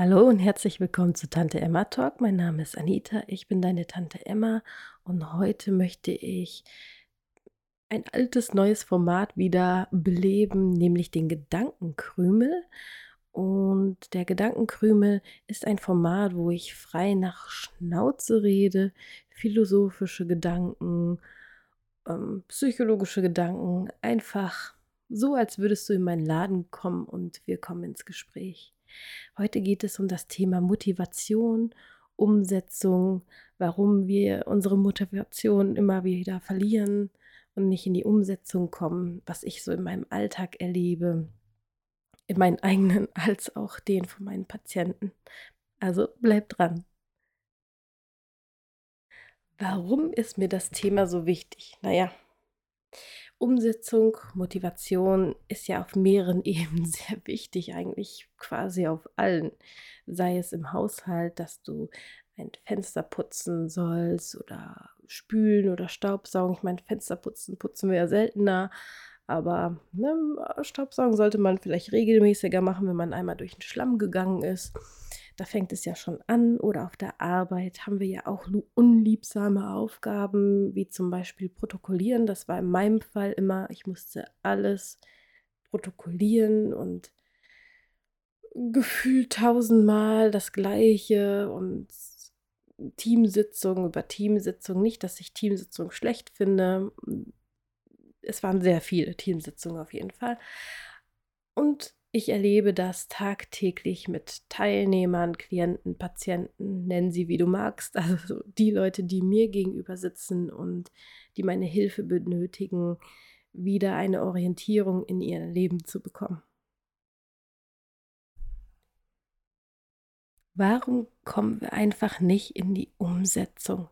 Hallo und herzlich willkommen zu Tante Emma Talk. Mein Name ist Anita, ich bin deine Tante Emma und heute möchte ich ein altes neues Format wieder beleben, nämlich den Gedankenkrümel. Und der Gedankenkrümel ist ein Format, wo ich frei nach Schnauze rede, philosophische Gedanken, ähm, psychologische Gedanken, einfach so, als würdest du in meinen Laden kommen und wir kommen ins Gespräch. Heute geht es um das Thema Motivation, Umsetzung, warum wir unsere Motivation immer wieder verlieren und nicht in die Umsetzung kommen, was ich so in meinem Alltag erlebe, in meinen eigenen als auch den von meinen Patienten. Also bleib dran. Warum ist mir das Thema so wichtig? Naja, Umsetzung, Motivation ist ja auf mehreren Ebenen sehr wichtig, eigentlich quasi auf allen. Sei es im Haushalt, dass du ein Fenster putzen sollst oder spülen oder Staubsaugen. Ich meine, Fenster putzen putzen wir ja seltener, aber ne, Staubsaugen sollte man vielleicht regelmäßiger machen, wenn man einmal durch den Schlamm gegangen ist. Da fängt es ja schon an. Oder auf der Arbeit haben wir ja auch unliebsame Aufgaben, wie zum Beispiel Protokollieren. Das war in meinem Fall immer, ich musste alles protokollieren und gefühlt tausendmal das Gleiche und Teamsitzung über Teamsitzung. Nicht, dass ich Teamsitzung schlecht finde. Es waren sehr viele Teamsitzungen auf jeden Fall. Und ich erlebe das tagtäglich mit Teilnehmern, Klienten, Patienten, nennen sie wie du magst, also die Leute, die mir gegenüber sitzen und die meine Hilfe benötigen, wieder eine Orientierung in ihr Leben zu bekommen. Warum kommen wir einfach nicht in die Umsetzung?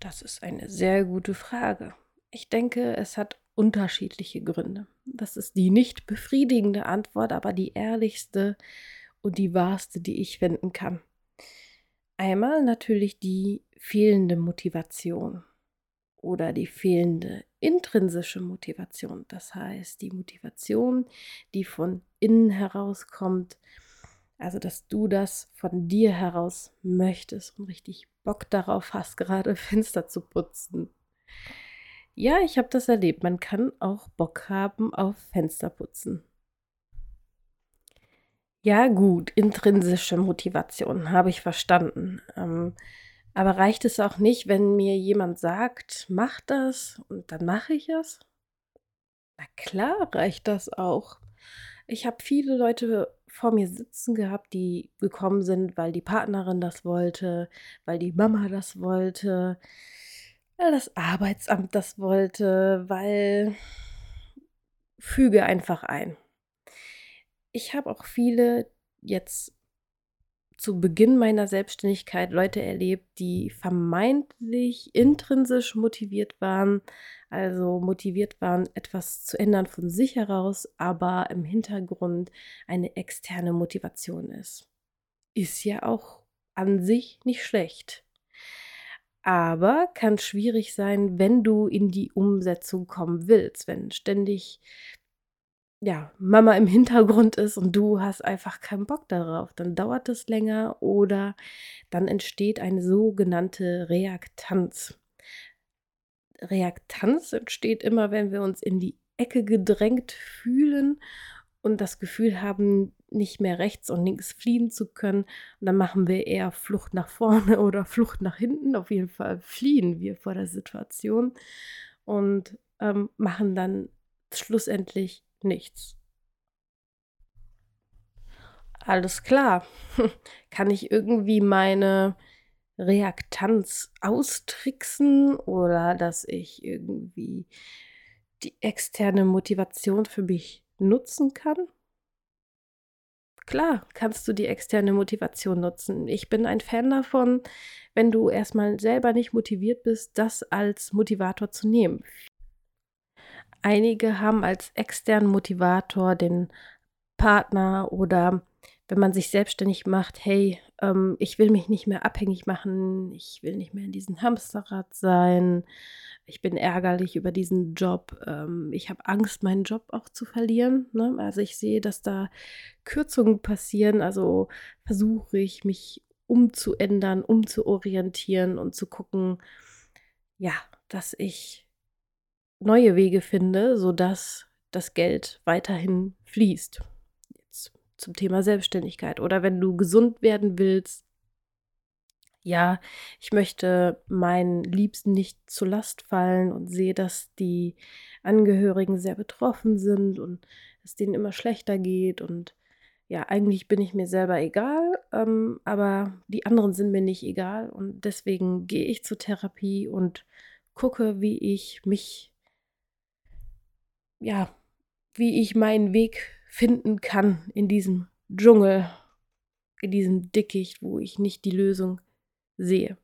Das ist eine sehr gute Frage. Ich denke, es hat unterschiedliche Gründe. Das ist die nicht befriedigende Antwort, aber die ehrlichste und die wahrste, die ich finden kann. Einmal natürlich die fehlende Motivation oder die fehlende intrinsische Motivation. Das heißt, die Motivation, die von innen herauskommt, also dass du das von dir heraus möchtest und richtig Bock darauf hast, gerade Fenster zu putzen ja, ich habe das erlebt. Man kann auch Bock haben auf Fensterputzen. Ja, gut, intrinsische Motivation habe ich verstanden. Ähm, aber reicht es auch nicht, wenn mir jemand sagt, mach das und dann mache ich es? Na klar, reicht das auch. Ich habe viele Leute vor mir sitzen gehabt, die gekommen sind, weil die Partnerin das wollte, weil die Mama das wollte, weil das Arbeitsamt das wollte, weil füge einfach ein. Ich habe auch viele jetzt zu Beginn meiner Selbstständigkeit Leute erlebt, die vermeintlich intrinsisch motiviert waren, also motiviert waren, etwas zu ändern von sich heraus, aber im Hintergrund eine externe Motivation ist. Ist ja auch an sich nicht schlecht aber kann schwierig sein, wenn du in die Umsetzung kommen willst, wenn ständig ja, Mama im Hintergrund ist und du hast einfach keinen Bock darauf, dann dauert es länger oder dann entsteht eine sogenannte Reaktanz. Reaktanz entsteht immer, wenn wir uns in die Ecke gedrängt fühlen und das Gefühl haben, nicht mehr rechts und links fliehen zu können. Und dann machen wir eher Flucht nach vorne oder Flucht nach hinten. Auf jeden Fall fliehen wir vor der Situation und ähm, machen dann schlussendlich nichts. Alles klar. Kann ich irgendwie meine Reaktanz austricksen oder dass ich irgendwie die externe Motivation für mich nutzen kann? Klar, kannst du die externe Motivation nutzen. Ich bin ein Fan davon, wenn du erstmal selber nicht motiviert bist, das als Motivator zu nehmen. Einige haben als externen Motivator den Partner oder wenn man sich selbstständig macht, hey, ähm, ich will mich nicht mehr abhängig machen, ich will nicht mehr in diesem Hamsterrad sein, ich bin ärgerlich über diesen Job, ähm, ich habe Angst, meinen Job auch zu verlieren. Ne? Also ich sehe, dass da Kürzungen passieren, also versuche ich mich umzuändern, umzuorientieren und zu gucken, ja, dass ich neue Wege finde, sodass das Geld weiterhin fließt zum Thema Selbstständigkeit. Oder wenn du gesund werden willst, ja, ich möchte meinen Liebsten nicht zur Last fallen und sehe, dass die Angehörigen sehr betroffen sind und es denen immer schlechter geht. Und ja, eigentlich bin ich mir selber egal, ähm, aber die anderen sind mir nicht egal. Und deswegen gehe ich zur Therapie und gucke, wie ich mich, ja, wie ich meinen Weg finden kann in diesem Dschungel, in diesem Dickicht, wo ich nicht die Lösung sehe.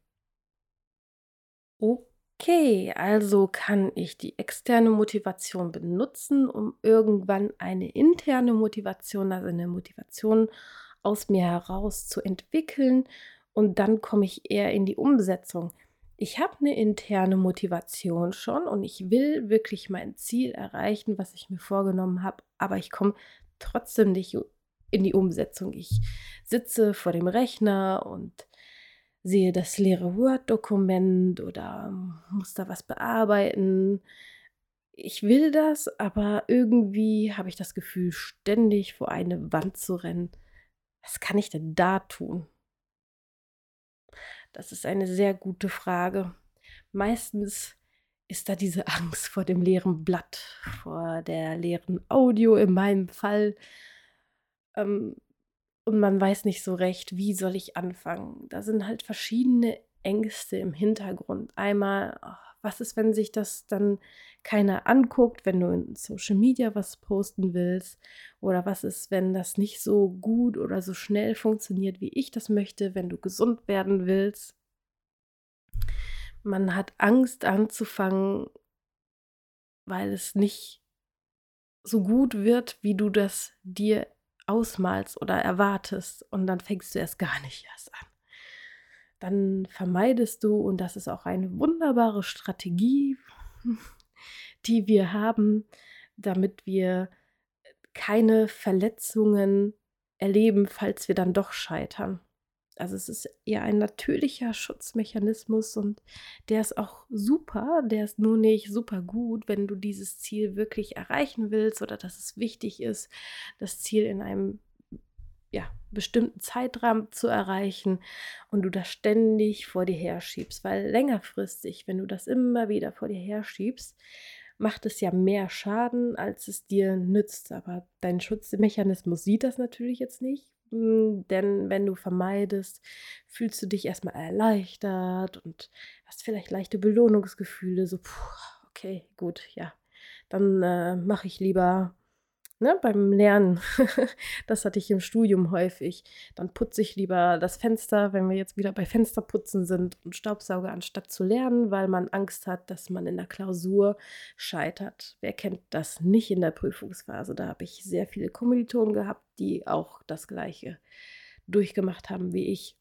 Okay, also kann ich die externe Motivation benutzen, um irgendwann eine interne Motivation, also eine Motivation aus mir heraus zu entwickeln und dann komme ich eher in die Umsetzung. Ich habe eine interne Motivation schon und ich will wirklich mein Ziel erreichen, was ich mir vorgenommen habe, aber ich komme trotzdem nicht in die Umsetzung. Ich sitze vor dem Rechner und sehe das leere Word-Dokument oder muss da was bearbeiten. Ich will das, aber irgendwie habe ich das Gefühl, ständig vor eine Wand zu rennen. Was kann ich denn da tun? Das ist eine sehr gute Frage. Meistens ist da diese Angst vor dem leeren Blatt, vor der leeren Audio in meinem Fall. Ähm, und man weiß nicht so recht, wie soll ich anfangen. Da sind halt verschiedene Ängste im Hintergrund. Einmal, was ist, wenn sich das dann keiner anguckt, wenn du in Social Media was posten willst? Oder was ist, wenn das nicht so gut oder so schnell funktioniert, wie ich das möchte, wenn du gesund werden willst? Man hat Angst anzufangen, weil es nicht so gut wird, wie du das dir ausmalst oder erwartest. Und dann fängst du erst gar nicht erst an. Dann vermeidest du, und das ist auch eine wunderbare Strategie, die wir haben, damit wir keine Verletzungen erleben, falls wir dann doch scheitern. Also es ist eher ein natürlicher Schutzmechanismus und der ist auch super, der ist nur nicht super gut, wenn du dieses Ziel wirklich erreichen willst oder dass es wichtig ist, das Ziel in einem ja, bestimmten Zeitrahmen zu erreichen und du das ständig vor dir herschiebst, weil längerfristig, wenn du das immer wieder vor dir herschiebst, macht es ja mehr Schaden, als es dir nützt. Aber dein Schutzmechanismus sieht das natürlich jetzt nicht denn wenn du vermeidest, fühlst du dich erstmal erleichtert und hast vielleicht leichte Belohnungsgefühle, so, puh, okay, gut, ja, dann äh, mache ich lieber Ne, beim Lernen, das hatte ich im Studium häufig. Dann putze ich lieber das Fenster, wenn wir jetzt wieder bei Fensterputzen sind und Staubsauger, anstatt zu lernen, weil man Angst hat, dass man in der Klausur scheitert. Wer kennt das nicht in der Prüfungsphase? Da habe ich sehr viele Kommilitonen gehabt, die auch das Gleiche durchgemacht haben wie ich.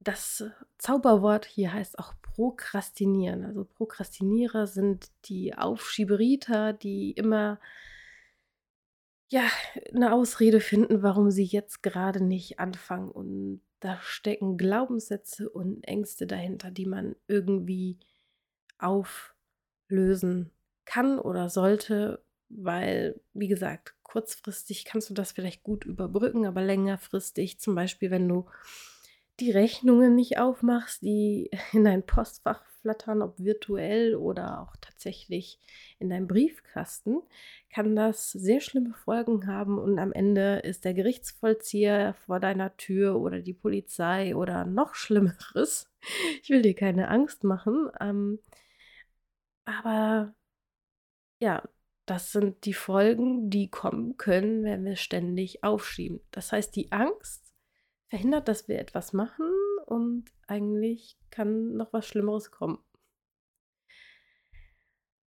Das Zauberwort hier heißt auch Prokrastinieren. Also Prokrastinierer sind die Aufschieberiter, die immer ja, eine Ausrede finden, warum sie jetzt gerade nicht anfangen. Und da stecken Glaubenssätze und Ängste dahinter, die man irgendwie auflösen kann oder sollte, weil, wie gesagt, kurzfristig kannst du das vielleicht gut überbrücken, aber längerfristig, zum Beispiel, wenn du die Rechnungen nicht aufmachst, die in dein Postfach flattern, ob virtuell oder auch tatsächlich in deinem Briefkasten, kann das sehr schlimme Folgen haben und am Ende ist der Gerichtsvollzieher vor deiner Tür oder die Polizei oder noch Schlimmeres. Ich will dir keine Angst machen, ähm, aber ja, das sind die Folgen, die kommen können, wenn wir ständig aufschieben. Das heißt, die Angst verhindert, dass wir etwas machen und eigentlich kann noch was Schlimmeres kommen.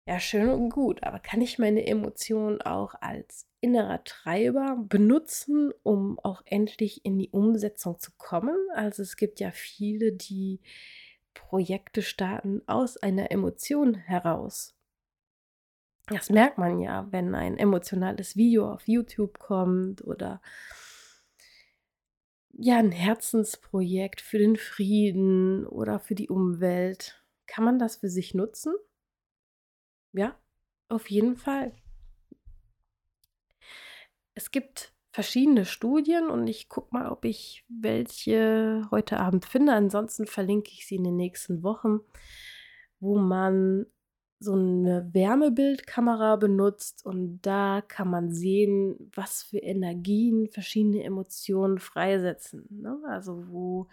Ja, schön und gut, aber kann ich meine Emotionen auch als innerer Treiber benutzen, um auch endlich in die Umsetzung zu kommen? Also es gibt ja viele, die Projekte starten aus einer Emotion heraus. Das merkt man ja, wenn ein emotionales Video auf YouTube kommt oder ja, ein Herzensprojekt für den Frieden oder für die Umwelt. Kann man das für sich nutzen? Ja, auf jeden Fall. Es gibt verschiedene Studien und ich gucke mal, ob ich welche heute Abend finde. Ansonsten verlinke ich sie in den nächsten Wochen, wo man so eine Wärmebildkamera benutzt und da kann man sehen, was für Energien verschiedene Emotionen freisetzen. Ne? Also wo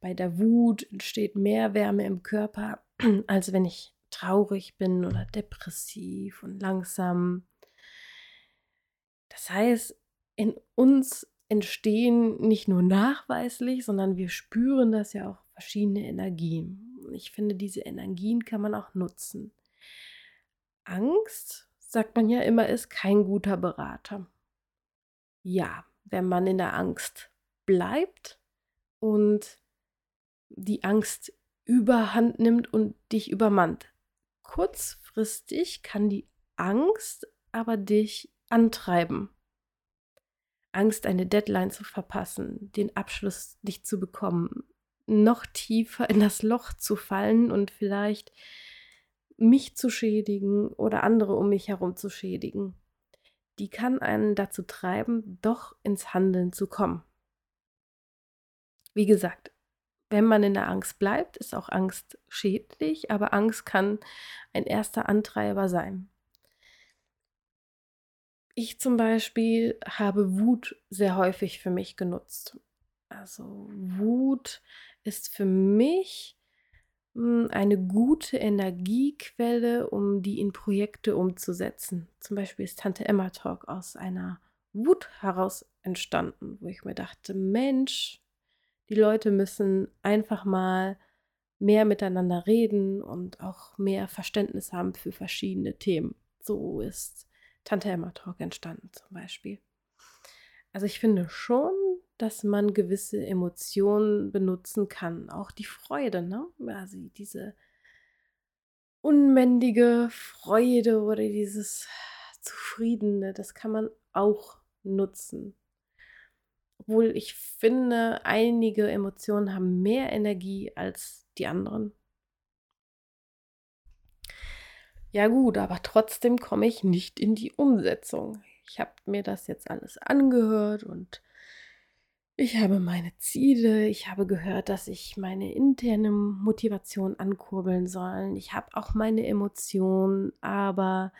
bei der Wut entsteht mehr Wärme im Körper, als wenn ich traurig bin oder depressiv und langsam. Das heißt, in uns entstehen nicht nur nachweislich, sondern wir spüren das ja auch verschiedene Energien. Ich finde, diese Energien kann man auch nutzen. Angst, sagt man ja immer, ist kein guter Berater. Ja, wenn man in der Angst bleibt und die Angst überhand nimmt und dich übermannt. Kurzfristig kann die Angst aber dich antreiben. Angst, eine Deadline zu verpassen, den Abschluss nicht zu bekommen, noch tiefer in das Loch zu fallen und vielleicht mich zu schädigen oder andere um mich herum zu schädigen, die kann einen dazu treiben, doch ins Handeln zu kommen. Wie gesagt, wenn man in der Angst bleibt, ist auch Angst schädlich, aber Angst kann ein erster Antreiber sein. Ich zum Beispiel habe Wut sehr häufig für mich genutzt. Also Wut ist für mich eine gute Energiequelle, um die in Projekte umzusetzen. Zum Beispiel ist Tante Emma Talk aus einer Wut heraus entstanden, wo ich mir dachte, Mensch, die Leute müssen einfach mal mehr miteinander reden und auch mehr Verständnis haben für verschiedene Themen. So ist Tante Emma Talk entstanden zum Beispiel. Also ich finde schon, dass man gewisse Emotionen benutzen kann. Auch die Freude, ne? Also diese unbändige Freude oder dieses Zufriedene, das kann man auch nutzen. Obwohl ich finde, einige Emotionen haben mehr Energie als die anderen. Ja gut, aber trotzdem komme ich nicht in die Umsetzung. Ich habe mir das jetzt alles angehört und ich habe meine Ziele, ich habe gehört, dass ich meine interne Motivation ankurbeln soll. Ich habe auch meine Emotionen, aber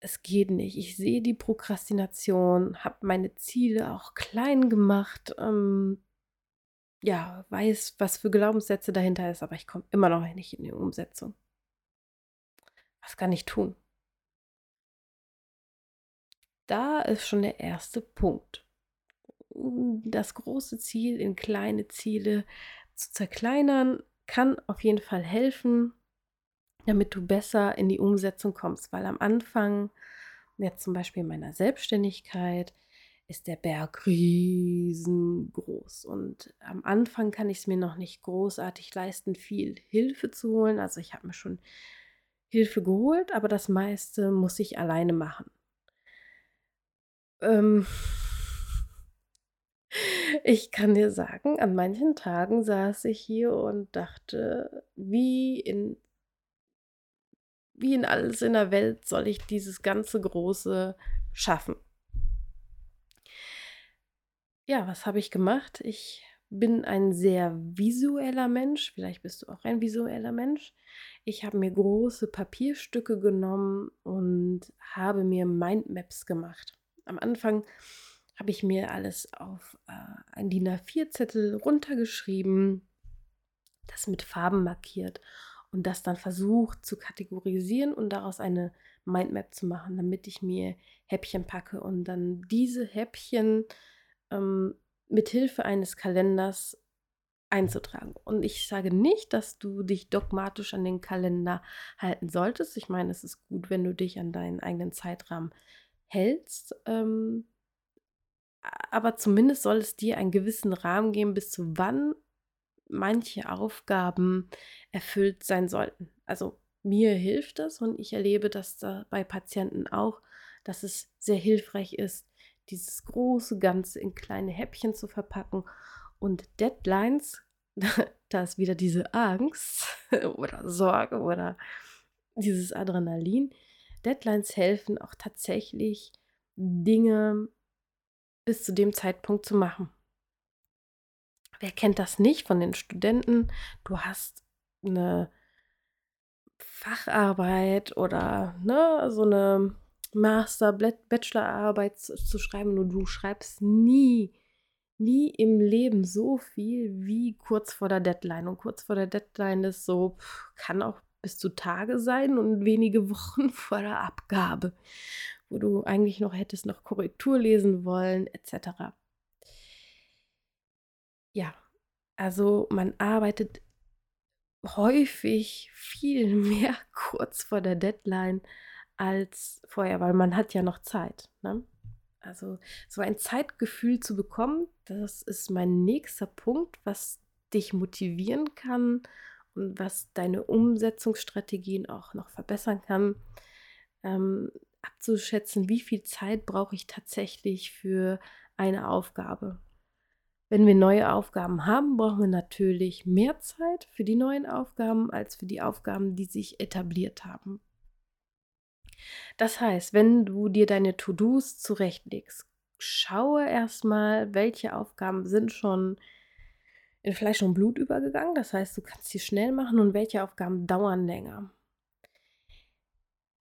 es geht nicht. Ich sehe die Prokrastination, habe meine Ziele auch klein gemacht, ähm, ja, weiß, was für Glaubenssätze dahinter ist, aber ich komme immer noch nicht in die Umsetzung. Was kann ich tun? Da ist schon der erste Punkt das große Ziel in kleine Ziele zu zerkleinern, kann auf jeden Fall helfen, damit du besser in die Umsetzung kommst. Weil am Anfang, jetzt zum Beispiel in meiner Selbstständigkeit, ist der Berg riesengroß. Und am Anfang kann ich es mir noch nicht großartig leisten, viel Hilfe zu holen. Also ich habe mir schon Hilfe geholt, aber das meiste muss ich alleine machen. Ähm, ich kann dir sagen, an manchen Tagen saß ich hier und dachte, wie in wie in alles in der Welt soll ich dieses ganze Große schaffen? Ja, was habe ich gemacht? Ich bin ein sehr visueller Mensch. Vielleicht bist du auch ein visueller Mensch. Ich habe mir große Papierstücke genommen und habe mir Mindmaps gemacht. Am Anfang habe ich mir alles auf äh, ein DIN A4-Zettel runtergeschrieben, das mit Farben markiert und das dann versucht zu kategorisieren und daraus eine Mindmap zu machen, damit ich mir Häppchen packe und dann diese Häppchen ähm, mit Hilfe eines Kalenders einzutragen. Und ich sage nicht, dass du dich dogmatisch an den Kalender halten solltest. Ich meine, es ist gut, wenn du dich an deinen eigenen Zeitrahmen hältst. Ähm, aber zumindest soll es dir einen gewissen Rahmen geben, bis zu wann manche Aufgaben erfüllt sein sollten. Also mir hilft das und ich erlebe das da bei Patienten auch, dass es sehr hilfreich ist, dieses große Ganze in kleine Häppchen zu verpacken und Deadlines, da ist wieder diese Angst oder Sorge oder dieses Adrenalin. Deadlines helfen auch tatsächlich, Dinge bis zu dem Zeitpunkt zu machen. Wer kennt das nicht von den Studenten? Du hast eine Facharbeit oder ne, so eine Master, Bachelorarbeit zu, schreiben und du schreibst nie, nie im Leben so viel wie kurz vor der Deadline. Und kurz vor der Deadline ist so, kann auch bis zu Tage sein und wenige Wochen vor der Abgabe, wo du eigentlich noch hättest noch Korrektur lesen wollen, etc. Ja, also man arbeitet häufig viel mehr kurz vor der Deadline als vorher, weil man hat ja noch Zeit. Ne? Also so ein Zeitgefühl zu bekommen, das ist mein nächster Punkt, was dich motivieren kann und was deine Umsetzungsstrategien auch noch verbessern kann. Ähm, abzuschätzen, wie viel Zeit brauche ich tatsächlich für eine Aufgabe. Wenn wir neue Aufgaben haben, brauchen wir natürlich mehr Zeit für die neuen Aufgaben als für die Aufgaben, die sich etabliert haben. Das heißt, wenn du dir deine To-Dos zurechtlegst, schaue erstmal, welche Aufgaben sind schon in Fleisch und Blut übergegangen. Das heißt, du kannst sie schnell machen und welche Aufgaben dauern länger.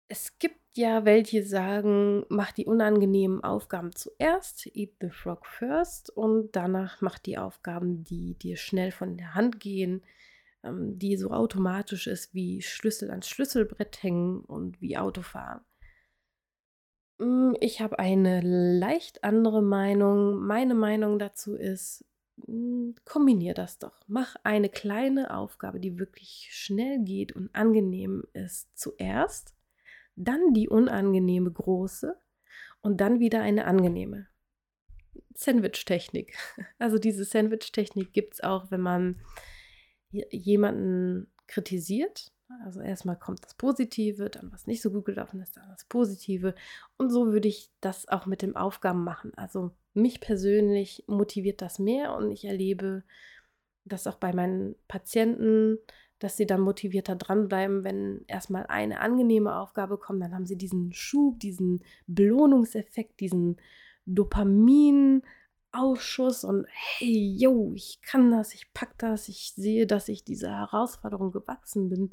Es gibt ja welche sagen, mach die unangenehmen Aufgaben zuerst, eat the frog first und danach mach die Aufgaben, die dir schnell von der Hand gehen, ähm, die so automatisch ist wie Schlüssel ans Schlüsselbrett hängen und wie Autofahren. Mm, ich habe eine leicht andere Meinung. Meine Meinung dazu ist, mm, kombinier das doch. Mach eine kleine Aufgabe, die wirklich schnell geht und angenehm ist, zuerst dann die unangenehme große und dann wieder eine angenehme. Sandwich-Technik. Also diese Sandwich-Technik gibt es auch, wenn man jemanden kritisiert. Also erstmal kommt das Positive, dann was nicht so gut gelaufen ist, dann das Positive. Und so würde ich das auch mit den Aufgaben machen. Also mich persönlich motiviert das mehr und ich erlebe das auch bei meinen Patienten, dass sie dann motivierter dranbleiben, wenn erstmal eine angenehme Aufgabe kommt, dann haben sie diesen Schub, diesen Belohnungseffekt, diesen Dopaminausschuss und hey, yo, ich kann das, ich pack das, ich sehe, dass ich dieser Herausforderung gewachsen bin.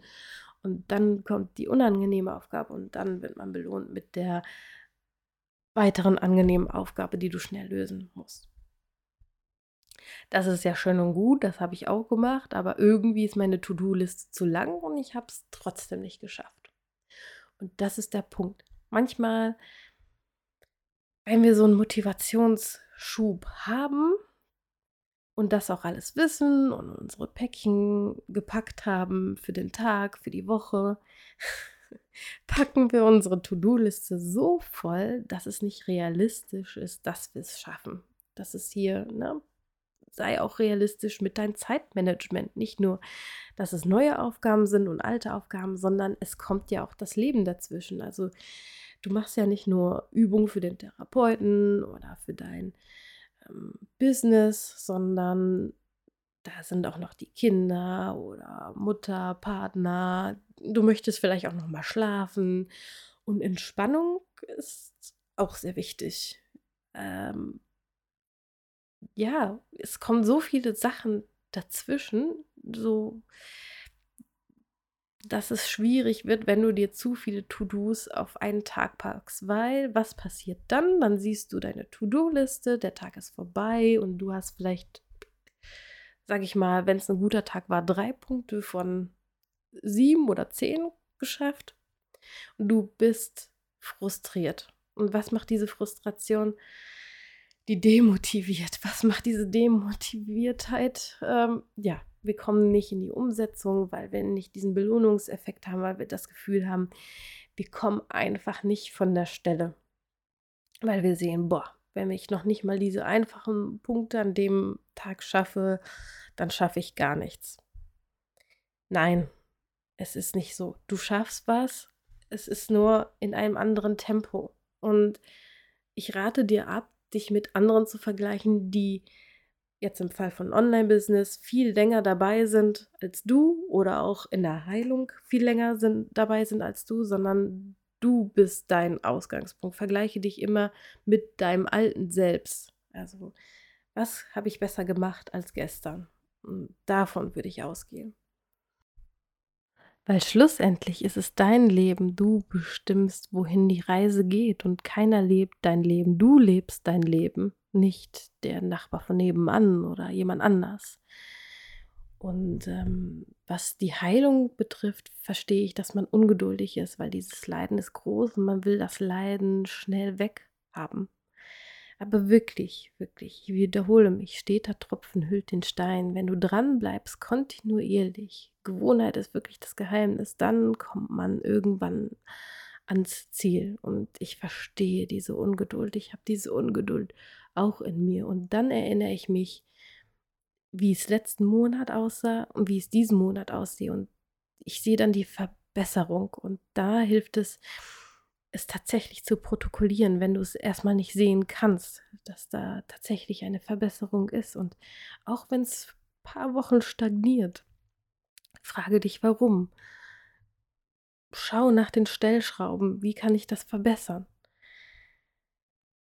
Und dann kommt die unangenehme Aufgabe und dann wird man belohnt mit der weiteren angenehmen Aufgabe, die du schnell lösen musst. Das ist ja schön und gut, das habe ich auch gemacht, aber irgendwie ist meine To-Do-Liste zu lang und ich habe es trotzdem nicht geschafft. Und das ist der Punkt. Manchmal, wenn wir so einen Motivationsschub haben und das auch alles wissen und unsere Päckchen gepackt haben für den Tag, für die Woche, packen wir unsere To-Do-Liste so voll, dass es nicht realistisch ist, dass wir es schaffen. Das ist hier, ne, sei auch realistisch mit deinem Zeitmanagement. Nicht nur, dass es neue Aufgaben sind und alte Aufgaben, sondern es kommt ja auch das Leben dazwischen. Also du machst ja nicht nur Übungen für den Therapeuten oder für dein ähm, Business, sondern da sind auch noch die Kinder oder Mutter, Partner. Du möchtest vielleicht auch noch mal schlafen und Entspannung ist auch sehr wichtig. Ähm, ja, es kommen so viele Sachen dazwischen, so dass es schwierig wird, wenn du dir zu viele To-Dos auf einen Tag packst, weil was passiert dann? Dann siehst du deine To-Do-Liste, der Tag ist vorbei und du hast vielleicht, sag ich mal, wenn es ein guter Tag war, drei Punkte von sieben oder zehn geschafft und du bist frustriert. Und was macht diese Frustration? Die demotiviert. Was macht diese Demotiviertheit? Ähm, ja, wir kommen nicht in die Umsetzung, weil wir nicht diesen Belohnungseffekt haben, weil wir das Gefühl haben, wir kommen einfach nicht von der Stelle. Weil wir sehen, boah, wenn ich noch nicht mal diese einfachen Punkte an dem Tag schaffe, dann schaffe ich gar nichts. Nein, es ist nicht so. Du schaffst was, es ist nur in einem anderen Tempo. Und ich rate dir ab, dich mit anderen zu vergleichen, die jetzt im Fall von Online-Business viel länger dabei sind als du oder auch in der Heilung viel länger sind, dabei sind als du, sondern du bist dein Ausgangspunkt. Vergleiche dich immer mit deinem alten Selbst. Also, was habe ich besser gemacht als gestern? Davon würde ich ausgehen. Weil schlussendlich ist es dein Leben, du bestimmst, wohin die Reise geht und keiner lebt dein Leben, du lebst dein Leben, nicht der Nachbar von nebenan oder jemand anders. Und ähm, was die Heilung betrifft, verstehe ich, dass man ungeduldig ist, weil dieses Leiden ist groß und man will das Leiden schnell weghaben. Aber wirklich, wirklich, ich wiederhole mich, steter Tropfen hüllt den Stein. Wenn du dran bleibst, kontinuierlich, Gewohnheit ist wirklich das Geheimnis, dann kommt man irgendwann ans Ziel. Und ich verstehe diese Ungeduld. Ich habe diese Ungeduld auch in mir. Und dann erinnere ich mich, wie es letzten Monat aussah und wie es diesen Monat aussieht. Und ich sehe dann die Verbesserung. Und da hilft es, es tatsächlich zu protokollieren, wenn du es erstmal nicht sehen kannst, dass da tatsächlich eine Verbesserung ist. Und auch wenn es ein paar Wochen stagniert, frage dich warum. Schau nach den Stellschrauben, wie kann ich das verbessern?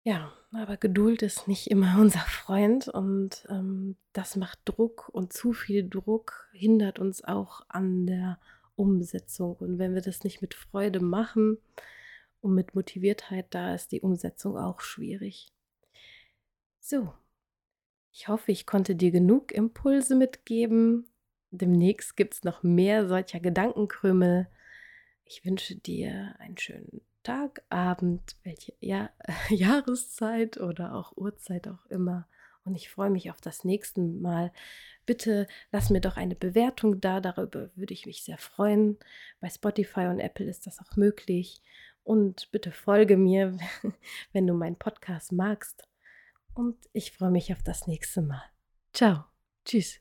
Ja, aber Geduld ist nicht immer unser Freund und ähm, das macht Druck und zu viel Druck hindert uns auch an der Umsetzung. Und wenn wir das nicht mit Freude machen, und mit Motiviertheit, da ist die Umsetzung auch schwierig. So, ich hoffe, ich konnte dir genug Impulse mitgeben. Demnächst gibt es noch mehr solcher Gedankenkrümel. Ich wünsche dir einen schönen Tag, Abend, welche ja Jahreszeit oder auch Uhrzeit auch immer. Und ich freue mich auf das nächste Mal. Bitte lass mir doch eine Bewertung da, darüber würde ich mich sehr freuen. Bei Spotify und Apple ist das auch möglich. Und bitte folge mir, wenn du meinen Podcast magst. Und ich freue mich auf das nächste Mal. Ciao. Tschüss.